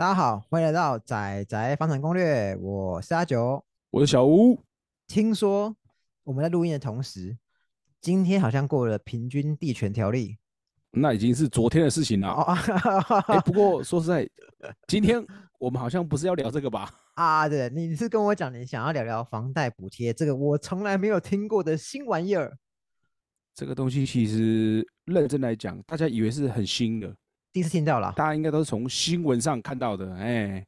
大家好，欢迎来到仔仔房产攻略，我是阿九。我是小吴，听说我们在录音的同时，今天好像过了平均地权条例那已经是昨天的事情了。哦哎、不过说实在，今天我们好像不是要聊这个吧？啊！对，你是跟我讲你想要聊聊房贷补贴这个我从来没有听过的新玩意儿，这个东西其实认真来讲，大家以为是很新的，第一次听到了。大家应该都是从新闻上看到的。哎，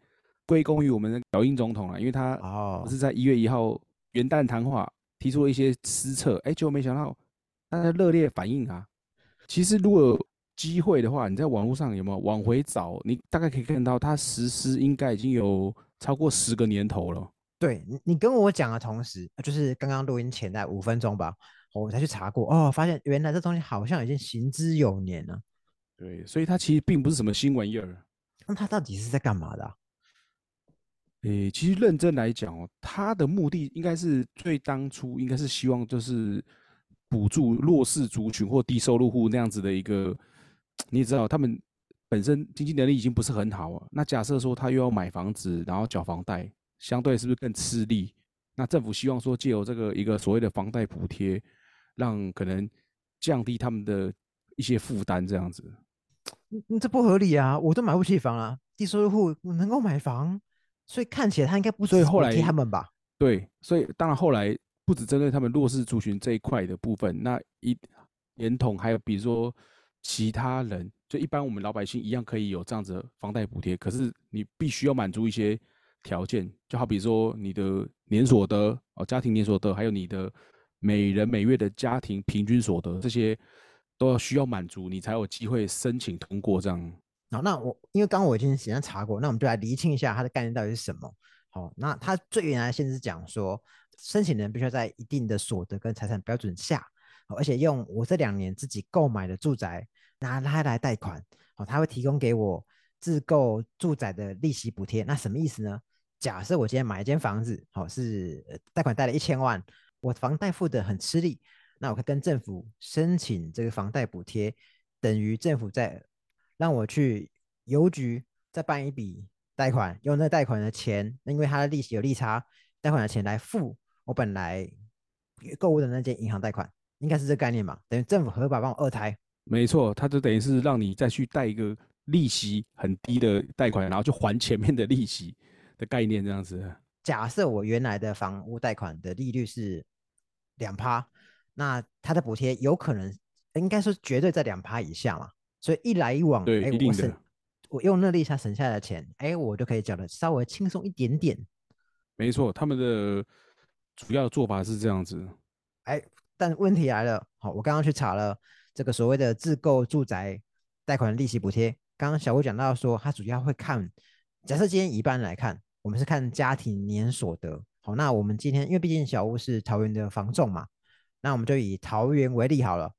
归功于我们的小英总统了，因为他哦，是在一月一号元旦谈话提出了一些施策，哎，结果没想到大家热烈反应啊。其实如果有机会的话，你在网络上有没有往回找，你大概可以看到它实施应该已经有超过十个年头了。对你，你跟我讲的同时，呃就是刚刚录音前的五分钟吧，我才去查过，哦，发现原来这东西好像已经行之有年了。对，所以它其实并不是什么新玩意儿。那它到底是在干嘛的啊、诶，其实认真来讲哦，它的目的应该是最当初应该是希望就是补助弱势族群或低收入户那样子的一个，你也知道他们本身经济能力已经不是很好啊。那假设说他又要买房子，然后缴房贷，相对是不是更吃力？那政府希望说借由这个一个所谓的房贷补贴，让可能降低他们的一些负担，这样子。这不合理啊！我都买不起房啊，低收入户能够买房，所以看起来他应该不只是补所以后来贴他们吧？对，所以当然后来不只针对他们弱势族群这一块的部分，那一连同还有比如说其他人，就一般我们老百姓一样可以有这样子的房贷补贴，可是你必须要满足一些条件，就好比说你的年所得哦，家庭年所得，还有你的每人每月的家庭平均所得，这些都要需要满足，你才有机会申请通过这样。好，那我因为刚刚我已经简单查过，那我们就来厘清一下它的概念到底是什么。好，那它最原来的限制是讲说，申请人必须要在一定的所得跟财产标准下，而且用我这两年自己购买的住宅拿它来贷款，好，它会提供给我自购住宅的利息补贴。那什么意思呢？假设我今天买一间房子，好是贷款贷了一千万，我房贷付的很吃力，那我可以跟政府申请这个房贷补贴，等于政府在让我去邮局再办一笔贷款，用那贷款的钱，因为它的利息有利差，贷款的钱来付我本来购物的那间银行贷款，应该是这个概念嘛？等于政府合法帮我二胎。没错，它就等于是让你再去贷一个利息很低的贷款，然后就还前面的利息的概念这样子。假设我原来的房屋贷款的利率是两趴，那它的补贴有可能应该说绝对在两趴以下嘛，所以一来一往，哎，对一定的我省我用那利差省下来的钱，哎，我就可以缴的稍微轻松一点点。没错，他们的主要做法是这样子。哎，但问题来了，好，我刚刚去查了这个所谓的自购住宅贷款利息补贴。刚刚小吴讲到说，他主要会看，假设今天一般来看，我们是看家庭年所得。好，那我们今天因为毕竟小吴是桃园的房仲嘛，那我们就以桃园为例好了。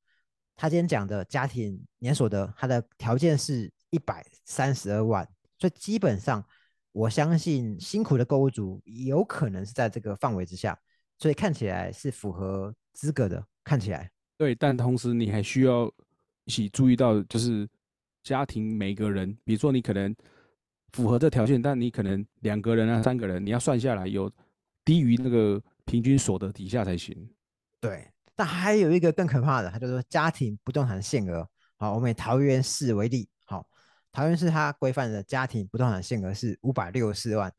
他今天讲的家庭年所得，它的条件是一百三十二万，所以基本上我相信辛苦的购物族有可能是在这个范围之下。所以看起来是符合资格的，看起来对，但同时你还需要一起注意到，就是家庭每个人，比如说你可能符合这条件，但你可能两个人啊、三个人，你要算下来有低于那个平均所得底下才行。对。但还有一个更可怕的，它叫做家庭不动产限额。好，我们以桃园市为例，好，桃园市它规范的家庭不动产限额是五百六十四万。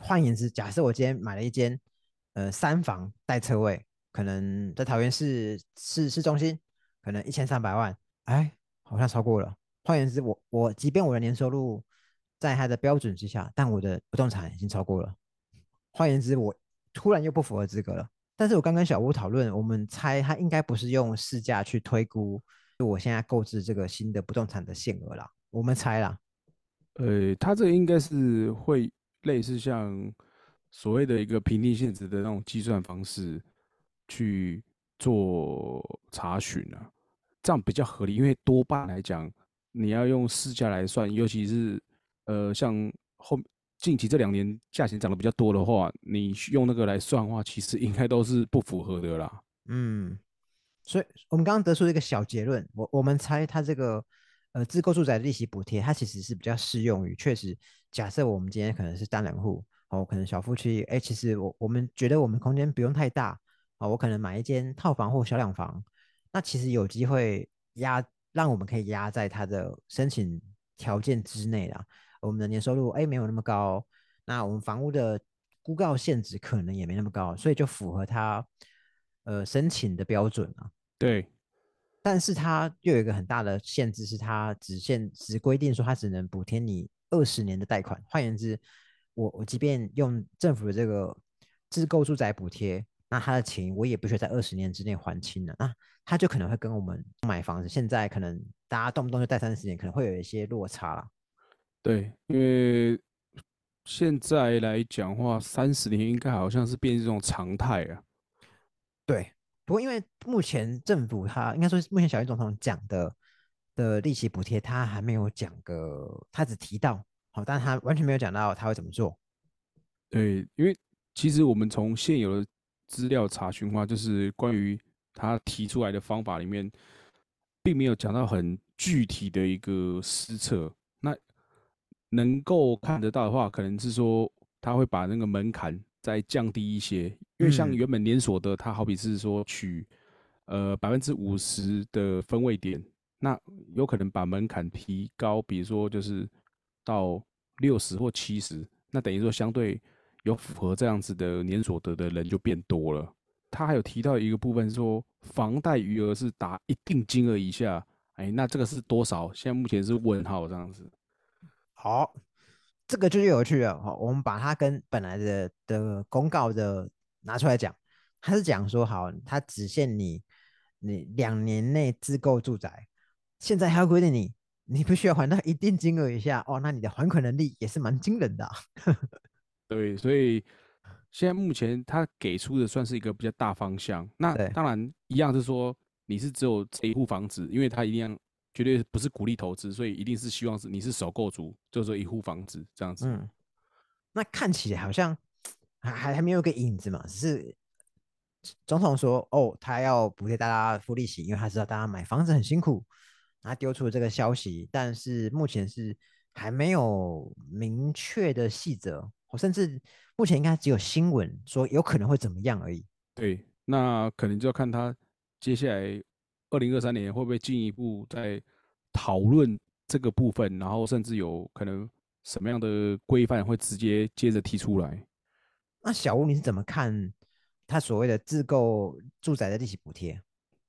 换言之，假设我今天买了一间呃三房带车位，可能在桃园市市市中心，可能一千三百万，哎，好像超过了。换言之，我我即便我的年收入在它的标准之下，但我的不动产已经超过了。换言之，我突然又不符合资格了。但是我刚跟小吴讨论，我们猜他应该不是用市价去推估就我现在购置这个新的不动产的限额啦，我们猜啦。呃，他这应该是会类似像所谓的一个平定现值的那种计算方式去做查询啊，这样比较合理。因为多半来讲，你要用市价来算，尤其是呃像后近期这两年价钱涨得比较多的话，你用那个来算的话，其实应该都是不符合的啦。嗯，所以我们刚刚得出一个小结论，我我们猜它这个呃，自购住宅的利息补贴，它其实是比较适用于确实，假设我们今天可能是单人户，哦，可能小夫妻，哎，其实我我们觉得我们空间不用太大，啊，我可能买一间套房或小两房，那其实有机会压，让我们可以压在它的申请条件之内啦。我们的年收入哎没有那么高，那我们房屋的估告限值可能也没那么高，所以就符合他呃申请的标准啊。对。但是它又有一个很大的限制，是它只限只规定说它只能补贴你二十年的贷款。换言之，我我即便用政府的这个自购住宅补贴，那他的钱我也不需要在二十年之内还清了。那他就可能会跟我们买房子，现在可能大家动不动就贷三十年，可能会有一些落差啦。对，因为现在来讲话，三十年应该好像是变成一种常态啊。对。不过，因为目前政府他应该说，目前小英总统讲的的利息补贴，他还没有讲个，他只提到好，但他完全没有讲到他会怎么做。对，因为其实我们从现有的资料查询话，就是关于他提出来的方法里面，并没有讲到很具体的一个施策。那能够看得到的话，可能是说他会把那个门槛。再降低一些，因为像原本连锁的，它好比是说取呃百分之五十的分位点，那有可能把门槛提高，比如说就是到六十或七十，那等于说相对有符合这样子的年所得的人就变多了。他还有提到一个部分说，房贷余额是达一定金额以下，哎，那这个是多少？现在目前是问号这样子。好。这个就有趣了哈，我们把它跟本来的的公告的拿出来讲，它是讲说好，它只限你你两年内自购住宅，现在还要规定你你不需要还到一定金额以下哦，那你的还款能力也是蛮惊人的。对，所以现在目前他给出的算是一个比较大方向，那当然一样是说你是只有这一户房子，因为他一定要。绝对不是鼓励投资，所以一定是希望是你是首购族，就说一户房子这样子。嗯，那看起来好像还还还没有个影子嘛，只是总统说哦，他要补贴大家付利息，因为他知道大家买房子很辛苦，他丢出了这个消息，但是目前是还没有明确的细则，我甚至目前应该只有新闻说有可能会怎么样而已。对，那可能就要看他接下来。二零二三年会不会进一步在讨论这个部分？然后甚至有可能什么样的规范会直接接着提出来？那小吴你是怎么看他所谓的自购住宅的利息补贴？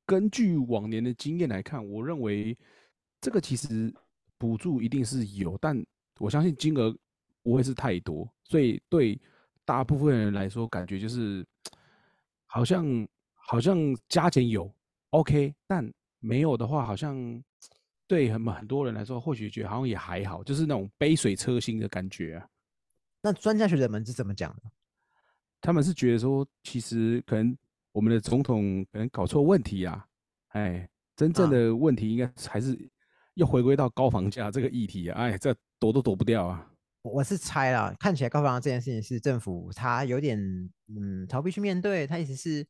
根据往年的经验来看，我认为这个其实补助一定是有，但我相信金额不会是太多，所以对大部分人来说，感觉就是好像好像加减有。OK，但没有的话，好像对很很多人来说，或许觉得好像也还好，就是那种杯水车薪的感觉啊。那专家学者们是怎么讲的？他们是觉得说，其实可能我们的总统可能搞错问题啊。哎，真正的问题应该还是又回归到高房价这个议题啊。哎，这躲都躲不掉啊。我是猜了，看起来高房价这件事情是政府他有点嗯逃避去面对，他意思是。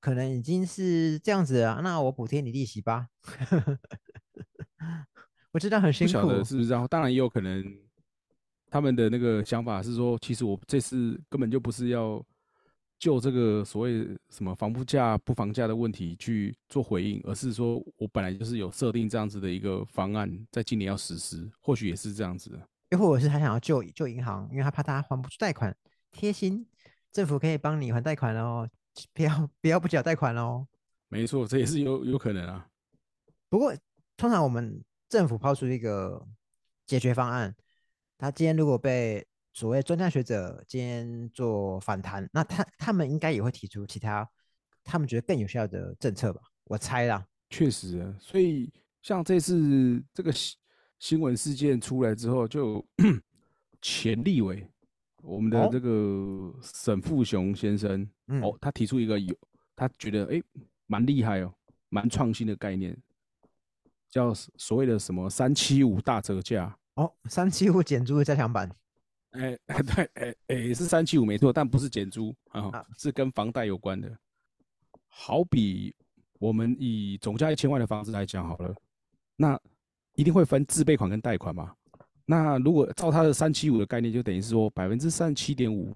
可能已经是这样子了，那我补贴你利息吧。我知道很辛苦，不晓得是不是这样。当然也有可能，他们的那个想法是说，其实我这次根本就不是要就这个所谓什么房不价不房价的问题去做回应，而是说我本来就是有设定这样子的一个方案，在今年要实施，或许也是这样子。又或者是他想要救救银行，因为他怕他还不出贷款，贴心政府可以帮你还贷款哦。不要不要不缴贷款喽！没错，这也是有有可能啊。不过通常我们政府抛出一个解决方案，他今天如果被所谓专家学者今天做反弹，那他他们应该也会提出其他他们觉得更有效的政策吧？我猜啦。确实，所以像这次这个新新闻事件出来之后，就 前立委。我们的这个沈富雄先生，哦，他提出一个有，他觉得哎，蛮厉害哦，蛮创新的概念，叫所谓的什么三七五大折价哦，三七五减租的加强版，哎哎 对，哎哎是三七五没错，但不是减租啊，是跟房贷有关的。好比我们以总价一千万的房子来讲好了，那一定会分自备款跟贷款嘛。那如果照他的三七五的概念，就等于是说百分之三十七点五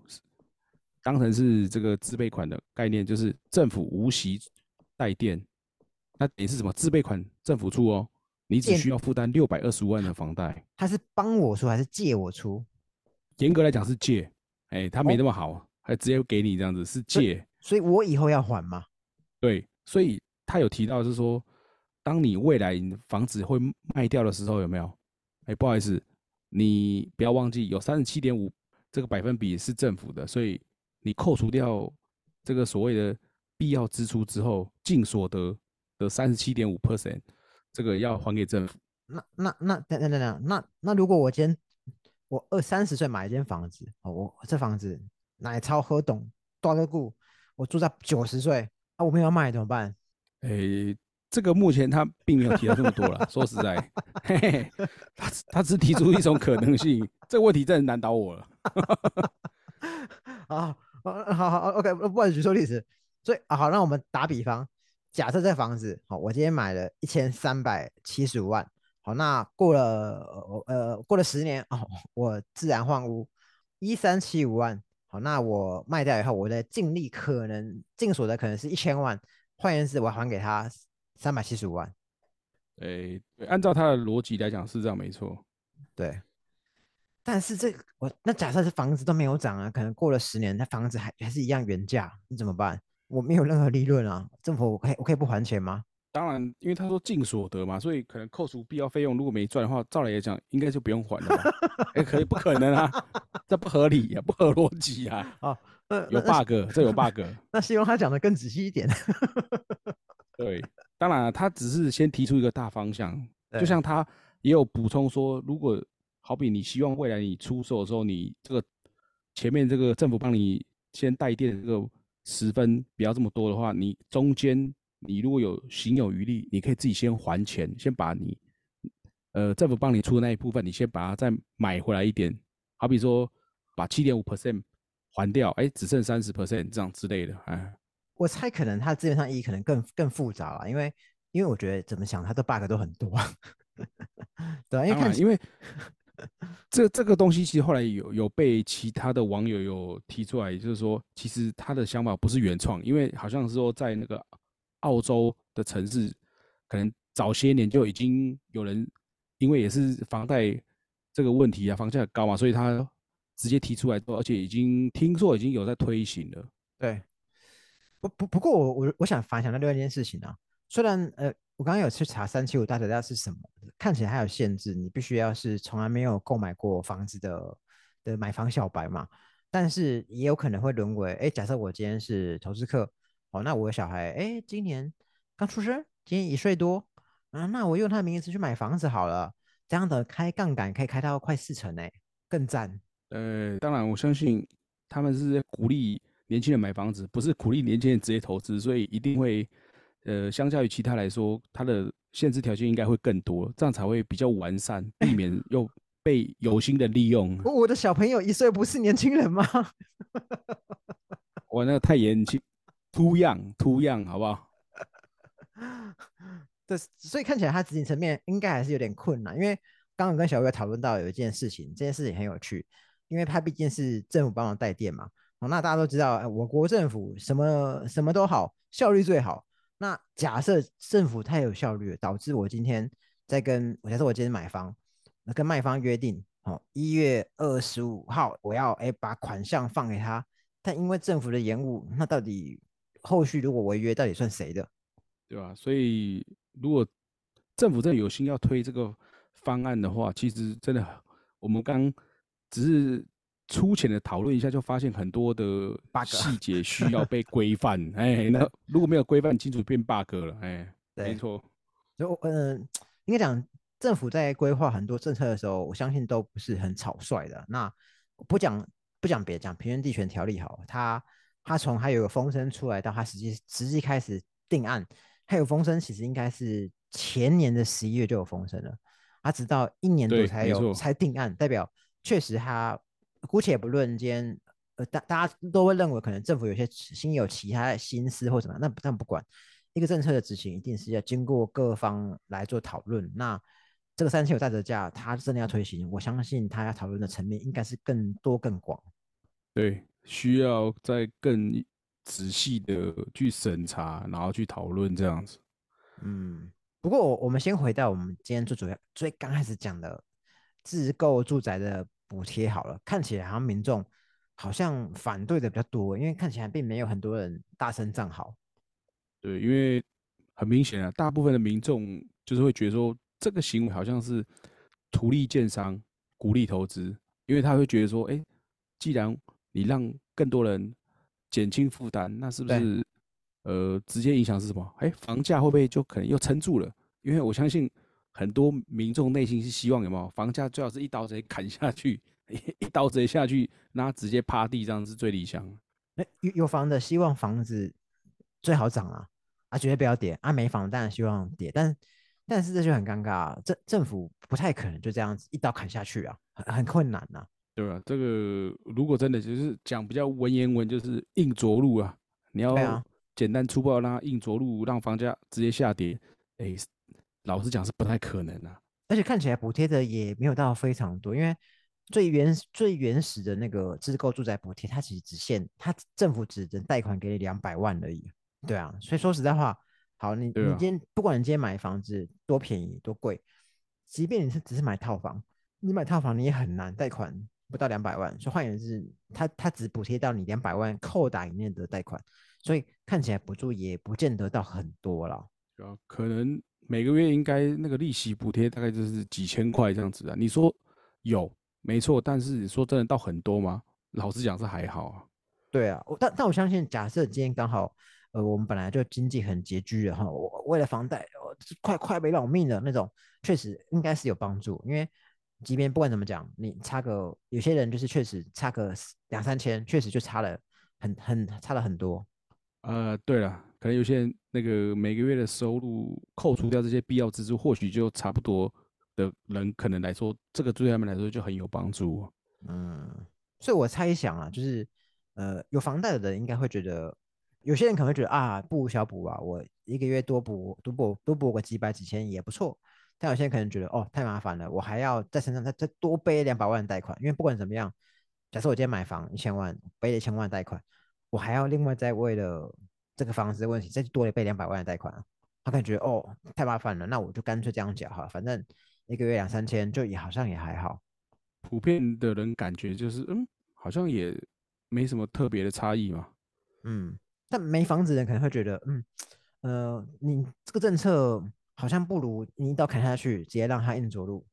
当成是这个自备款的概念，就是政府无息贷垫。那等于是什么？自备款政府出哦，你只需要负担六百二十五万的房贷。他是帮我出还是借我出？严格来讲是借，哎，他没哦那么好，还直接给你这样子是借。所以我以后要还吗？对，所以他有提到是说，当你未来房子会卖掉的时候，有没有？哎，不好意思，你不要忘记有三十七点五这个百分比是政府的，所以你扣除掉这个所谓的必要支出之后，净所得的三十七点五 percent，这个要还给政府。那那那等等等等，那那如果我今天我二三十岁买一间房子，哦，我这房子奶超喝懂多个故，我住在九十岁啊，我没有要卖怎么办？诶，这个目前他并没有提到这么多了。说实在，嘿嘿，他他只提出一种可能性，这个问题真的难倒我了。啊，呃好好，OK，不好意思，举错例子。所以啊，好，那我们打比方，假设这房子，好，我今天买了一千三百七十五万，好，那过了呃呃过了十年哦，我自然换屋一三七五万，好，那我卖掉以后，我的净利可能净所得可能是一千万，换言之，我还给他三百七十五万，诶，对按照他的逻辑来讲是这样没错。对。但是这个我那假设是房子都没有涨啊，可能过了十年，那房子还还是一样原价，你怎么办？我没有任何利润啊，政府我可以我可以不还钱吗？当然，因为他说净所得嘛，所以可能扣除必要费用，如果没赚的话，照理来讲应该就不用还了可以不可能啊？这不合理呀、不合逻辑啊，哦，有 bug，这有 bug。那希望他讲的更仔细一点。对，当然了他只是先提出一个大方向，就像他也有补充说，如果好比你希望未来你出售的时候，你这个前面这个政府帮你先带电这个十分不要这么多的话，你中间你如果有行有余力，你可以自己先还钱，先把你呃政府帮你出的那一部分，你先把它再买回来一点，好比说把七点五 percent 还掉，哎，只剩三十 percent 这样之类的，哎。我猜可能它资源上意义可能更更复杂了，因为因为我觉得怎么想它的 bug 都很多，对啊，因为，看因为 这这个东西其实后来有有被其他的网友有提出来，就是说，其实他的想法不是原创，因为好像是说在那个澳洲的城市，可能早些年就已经有人因为也是房贷这个问题啊，房价很高嘛，所以他直接提出来说，而且已经听说已经有在推行了。对，不不不过我我我想反想到另外一件事情啊，虽然呃我刚刚有去查三七五大折价是什么，看起来还有限制，你必须要是从来没有购买过房子的的买房小白嘛，但是也有可能会沦为，哎，假设我今天是投资客，哦，那我的小孩，哎，今年刚出生，今年一岁多，啊，那我用他的名字去买房子好了，这样的开杠杆可以开到快四成哎，更赞。呃，当然我相信他们是在鼓励年轻人买房子，不是鼓励年轻人直接投资，所以一定会，呃，相较于其他来说，它的限制条件应该会更多，这样才会比较完善，避免 又被有心的利用。我我的小朋友一岁不是年轻人吗？我那个太年轻，too young，too young，好不好？对，所以看起来它执行层面应该还是有点困难，因为刚刚跟小月讨论到有一件事情，这件事情很有趣，因为它毕竟是政府帮忙带电嘛。那大家都知道，哎我国政府什么什么都好，效率最好。那假设政府太有效率，导致我今天在跟我假设我今天买房，跟卖方约定，哦，一月二十五号我要哎把款项放给他，但因为政府的延误，那到底后续如果违约，到底算谁的？对吧？所以如果政府真的有心要推这个方案的话，其实真的我们刚只是粗浅的讨论一下，就发现很多的 bug 细节需要被规范。哎，那如果没有规范清楚，变 bug 了。哎，没对错，就嗯、呃，应该讲政府在规划很多政策的时候，我相信都不是很草率的。那不讲不讲别的讲平原地权条例好，它它从它有个风声出来到它实际实际开始定案，它有风声其实应该是前年的十一月就有风声了，它直到一年多对才有才定案，代表确实它姑且不论今天。呃，大大家都会认为可能政府有些心有其他的心思或怎么样，那不但不管，一个政策的执行一定是要经过各方来做讨论。那这个三千有大折价，它真的要推行，我相信它要讨论的层面应该是更多更广。对，需要再更仔细的去审查，然后去讨论这样子。嗯，不过我我们先回到我们今天最主要、最刚开始讲的自购住宅的补贴好了，看起来好像民众好像反对的比较多，因为看起来并没有很多人大声赞好。对，因为很明显啊，大部分的民众就是会觉得说，这个行为好像是图利建商、鼓励投资，因为他会觉得说，哎，既然你让更多人减轻负担，那是不是呃直接影响是什么？哎，房价会不会就可能又撑住了？因为我相信很多民众内心是希望有没有房价最好是一刀直接砍下去，一刀直接下去，那直接趴地这样是最理想。那有有房的希望房子最好涨啊，啊绝对不要跌啊，没房当然希望跌，但但是这就很尴尬，政政府不太可能就这样子一刀砍下去啊，很很困难呐。对吧？这个如果真的就是讲比较文言文，就是硬着陆啊！你要简单粗暴让硬着陆，让房价直接下跌，哎，老实讲是不太可能啊。而且看起来补贴的也没有到非常多，因为最原最原始的那个自购住宅补贴，它其实只限它政府只能贷款给你两百万而已。对啊，所以说实在话，好，你你今天不管你今天买房子多便宜多贵，即便你是只是买套房，你买套房你也很难贷款。不到两百万，所以换言之，它它只补贴到你两百万扣打里面的贷款，所以看起来补助也不见得到很多了。啊，可能每个月应该那个利息补贴大概就是几千块这样子啊。你说有没错，但是你说真的到很多吗？老实讲是还好啊。对啊，我但但我相信，假设今天刚好，呃，我们本来就经济很拮据的哈，我为了房贷，我快快没老命的那种，确实应该是有帮助，因为。即便不管怎么讲，你差个有些人就是确实差个两三千，确实就差了很很差了很多。呃，对了，可能有些人那个每个月的收入扣除掉这些必要支出，或许就差不多的人，可能来说，这个对他们来说就很有帮助。嗯，所以我猜想啊，就是呃有房贷的人应该会觉得，有些人可能会觉得啊，不如小补啊，我一个月多补多补多补个几百几千也不错。但有些人可能觉得哦太麻烦了，我还要在身上再再多背两百万贷款，因为不管怎么样，假设我今天买房一千万，背了一千万贷款，我还要另外再为了这个房子的问题再多了背两百万的贷款啊。他感觉哦太麻烦了，那我就干脆这样缴哈，反正一个月两三千就也好像也还好。普遍的人感觉就是嗯，好像也没什么特别的差异嘛。嗯，但没房子的人可能会觉得嗯呃你这个政策。好像不如你一刀砍下去，直接让他硬着陆。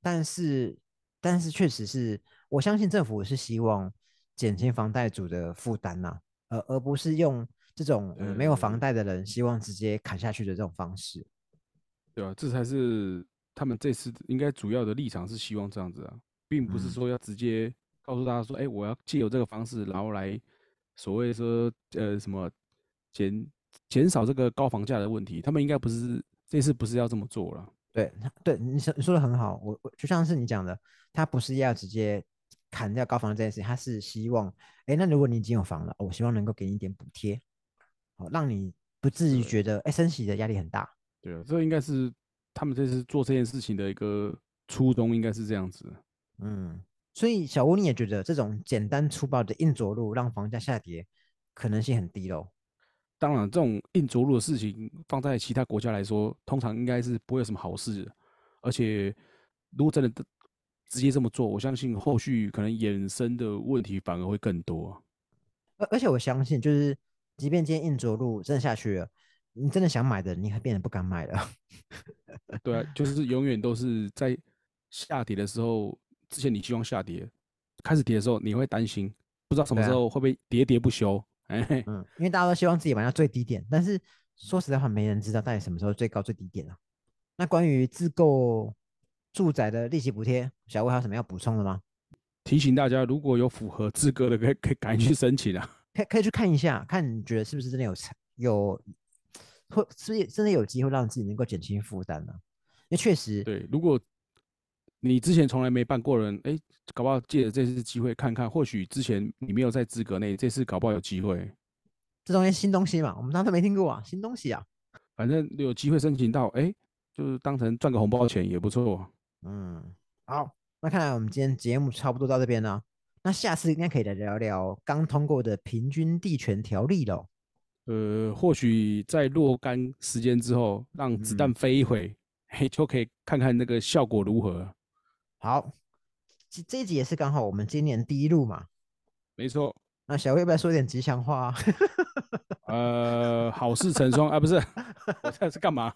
但是，但是确实是我相信政府是希望减轻房贷族的负担呐，而而不是用这种没有房贷的人希望直接砍下去的这种方式。对啊，这才是他们这次应该主要的立场是希望这样子啊，并不是说要直接告诉大家说，哎，我要借由这个方式，然后来所谓说呃什么减减少这个高房价的问题。他们应该不是。这次不是要这么做了，对，对，你说你说的很好，我我就像是你讲的，他不是要直接砍掉高房这件事，他是希望，哎，那如果你已经有房了，我希望能够给你一点补贴，好，让你不至于觉得，哎，升息的压力很大。对啊，这应该是他们这次做这件事情的一个初衷，应该是这样子。嗯，所以小吴你也觉得这种简单粗暴的硬着陆让房价下跌可能性很低喽？当然，这种硬着陆的事情放在其他国家来说，通常应该是不会有什么好事。而且，如果真的直接这么做，我相信后续可能衍生的问题反而会更多。而而且，我相信，就是即便今天硬着陆真的下去了，你真的想买的，你还变得不敢买了。对啊，就是永远都是在下跌的时候，之前你希望下跌，开始跌的时候，你会担心，不知道什么时候会不会喋喋不休。哎嗯，因为大家都希望自己买到最低点，但是说实在话，没人知道到底什么时候最高最低点啊。那关于自购住宅的利息补贴，小魏还有什么要补充的吗？提醒大家，如果有符合资格的，可以可以赶紧去申请啊。可可以去看一下，看你觉得是不是真的有有，会是不是真的有机会让自己能够减轻负担呢？因为确实，对，如果你之前从来没办过人，哎，搞不好借着这次机会看看，或许之前你没有在资格内，这次搞不好有机会。这东西新东西嘛，我们当时没听过啊，新东西啊。反正有机会申请到，哎，就是当成赚个红包钱也不错。嗯，好，那看来我们今天节目差不多到这边了。那下次应该可以来聊聊刚通过的平均地权条例喽。呃，或许在若干时间之后，让子弹飞一回，嘿，就可以看看那个效果如何。好，这这一集也是刚好我们今年第一路嘛。没错。那小薇要不要说点吉祥话？呃，好事成双啊，不是，我这是干嘛？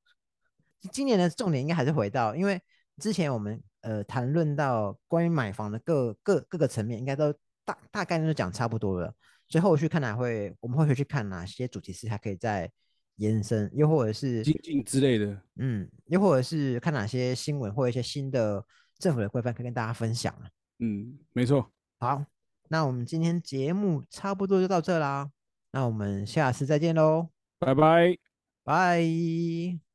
今年的重点应该还是回到，因为之前我们呃谈论到关于买房的各各各个层面，应该都大大概都讲差不多了。所以后续看来会，我们会去看哪些主题是还可以再延伸，又或者是精进之类的，嗯，又或者是看哪些新闻或一些新的政府的规范可以跟大家分享啊。嗯，没错。好，那我们今天节目差不多就到这啦，那我们下次再见喽，拜拜，拜。